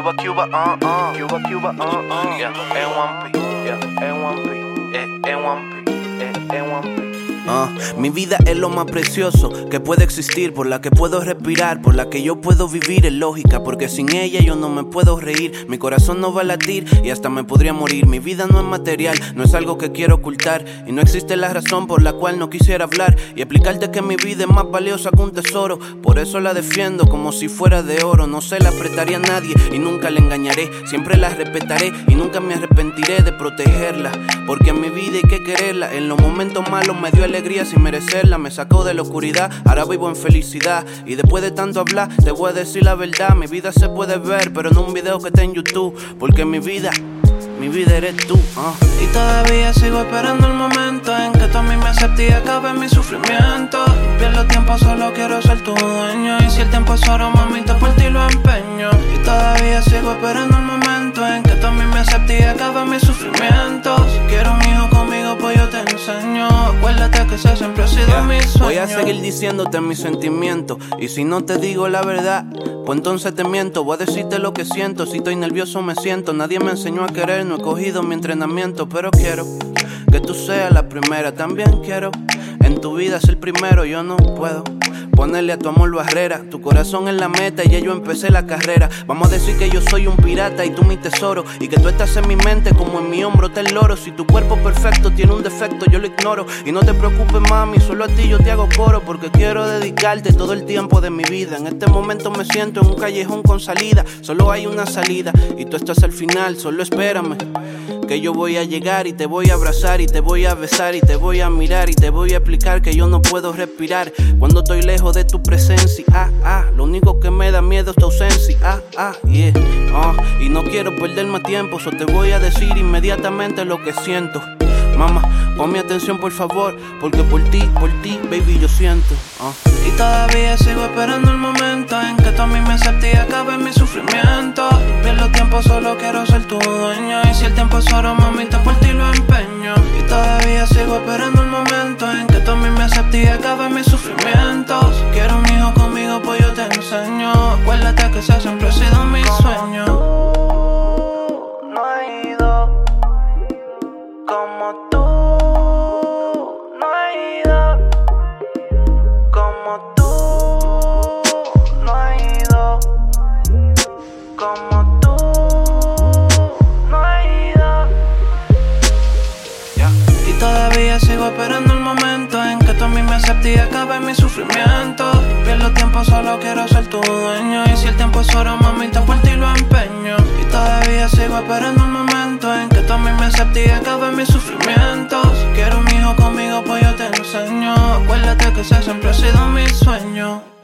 Cuba, Cuba, uh, uh. Cuba, Cuba, uh, uh. Yeah, N1P, yeah, N1P, eh, N1P, eh, N1P. Ah, mi vida es lo más precioso que puede existir, por la que puedo respirar, por la que yo puedo vivir, es lógica, porque sin ella yo no me puedo reír, mi corazón no va a latir y hasta me podría morir. Mi vida no es material, no es algo que quiero ocultar y no existe la razón por la cual no quisiera hablar y explicarte que mi vida es más valiosa que un tesoro, por eso la defiendo como si fuera de oro. No se la apretaría a nadie y nunca la engañaré, siempre la respetaré y nunca me arrepentiré de protegerla, porque en mi vida hay que quererla. En los momentos malos me dio alegría sin merecerla, me sacó de la oscuridad, ahora vivo en felicidad. Y después de tanto hablar, te voy a decir la verdad. Mi vida se puede ver, pero no un video que está en YouTube, porque mi vida. Mi vida eres tú, ah. Y todavía sigo esperando el momento en que tú a mí me aceptes y acabe mi sufrimiento. Pierdo tiempo, solo quiero ser tu dueño. Y si el tiempo es oro, mamita, por ti lo empeño. Y todavía sigo esperando el momento en que tú a mí me aceptes y acabe mi sufrimiento. Sueño. Voy a seguir diciéndote mis sentimientos. Y si no te digo la verdad, pues entonces te miento. Voy a decirte lo que siento. Si estoy nervioso, me siento. Nadie me enseñó a querer, no he cogido mi entrenamiento. Pero quiero que tú seas la primera. También quiero en tu vida ser primero. Yo no puedo. Ponerle a tu amor barrera, tu corazón en la meta y ya yo empecé la carrera. Vamos a decir que yo soy un pirata y tú mi tesoro. Y que tú estás en mi mente como en mi hombro está el loro. Si tu cuerpo perfecto tiene un defecto, yo lo ignoro. Y no te preocupes, mami, solo a ti yo te hago coro. Porque quiero dedicarte todo el tiempo de mi vida. En este momento me siento en un callejón con salida. Solo hay una salida y tú estás al final, solo espérame. Que yo voy a llegar y te voy a abrazar y te voy a besar y te voy a mirar y te voy a que yo no puedo respirar cuando estoy lejos de tu presencia. Ah, ah, lo único que me da miedo es tu ausencia. Ah, y no quiero perder más tiempo, so te voy a decir inmediatamente lo que siento. Mamá, ponme atención por favor, porque por ti, por ti, baby, yo siento. Y todavía sigo esperando el momento en que tú a mí me aceptes y acabe mi sufrimiento. Pierdo tiempo, solo quiero ser tu dueño. Y si el tiempo es oro, mamita, por Ese siempre ha sido mi sueño. No he ido como tú. No he ido como tú. No he ido como tú. No he ido. Y todavía sigo esperando el momento en que tú a mí me aceptes y acabe mi sufrimiento. Es oro, mamita, por ti lo empeño. Y todavía sigo esperando el momento en que tú a mí me aceptes y acabe mi sufrimiento. Si quiero un hijo conmigo, pues yo te enseño. Acuérdate que ese siempre ha sido mi sueño.